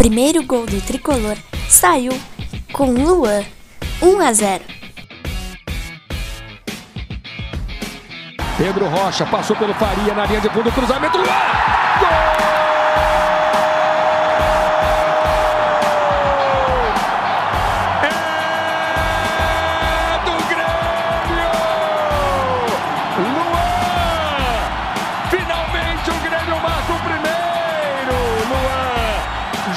primeiro gol do tricolor saiu com Luan 1 a 0. Pedro Rocha passou pelo Faria na linha de fundo, cruzamento, Luan! Gol!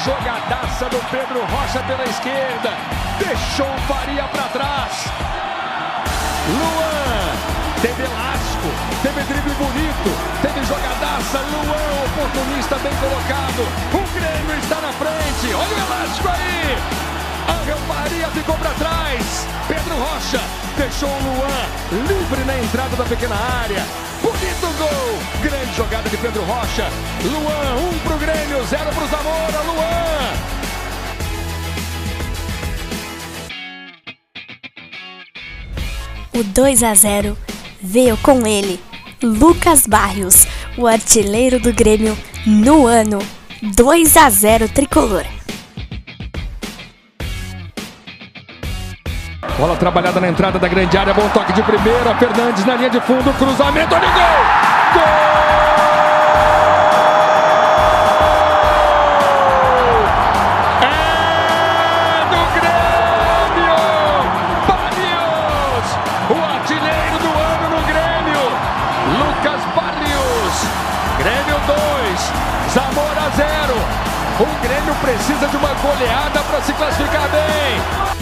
Jogadaça do Pedro Rocha pela esquerda. Deixou o Faria para trás. Luan. Teve elástico. Teve drible bonito. Teve jogadaça. Luan, oportunista bem colocado. O Grêmio está na frente. Olha o elástico aí. Angel Faria ficou para trás. Pedro Rocha deixou o Luan livre na entrada da pequena área. Bonito gol! Grande jogada de Pedro Rocha. Luan, um pro Grêmio, zero pro Zamora. 2 a 0 veio com ele, Lucas Barrios, o artilheiro do Grêmio no ano 2 a 0 tricolor. Bola trabalhada na entrada da grande área, bom toque de primeira. Fernandes na linha de fundo, cruzamento, olha o gol! Gol! O Grêmio precisa de uma goleada para se classificar bem.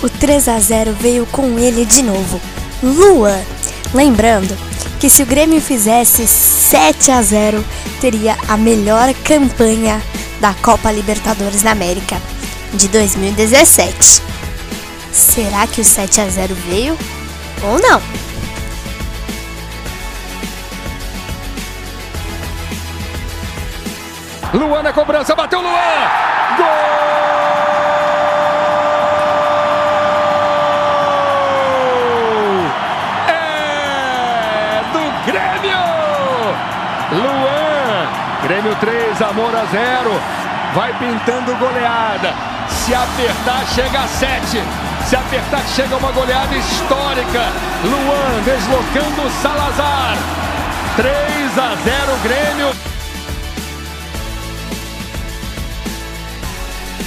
O 3 a 0 veio com ele de novo, Luan. Lembrando que se o Grêmio fizesse 7 a 0, teria a melhor campanha da Copa Libertadores da América de 2017. Será que o 7 a 0 veio ou não? Luan na cobrança, bateu Luan! Gol! É do Grêmio! Luan! Grêmio 3, Amor a 0. Vai pintando goleada. Se apertar, chega a 7. Se apertar, chega uma goleada histórica. Luan deslocando Salazar. 3 a 0 Grêmio.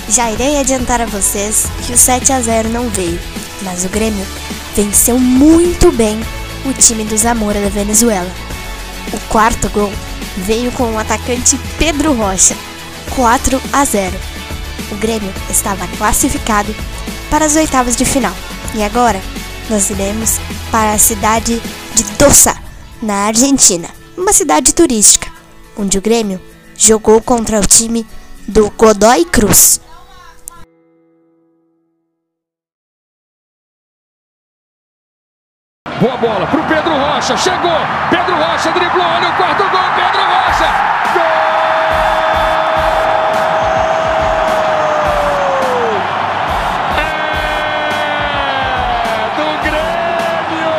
Já irei adiantar a vocês que o 7 a 0 não veio, mas o Grêmio venceu muito bem o time do Zamora da Venezuela. O quarto gol veio com o atacante Pedro Rocha, 4 a 0. O Grêmio estava classificado para as oitavas de final. E agora nós iremos para a cidade de Doça, na Argentina, uma cidade turística, onde o Grêmio jogou contra o time do Godoy Cruz. Boa bola pro Pedro Rocha. Chegou. Pedro Rocha driblou. Olha o quarto gol. Pedro Rocha. É do Grêmio.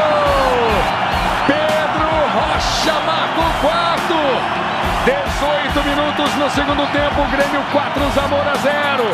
Pedro Rocha marca o quarto. 18 minutos no segundo tempo. Grêmio 4, Zamora 0.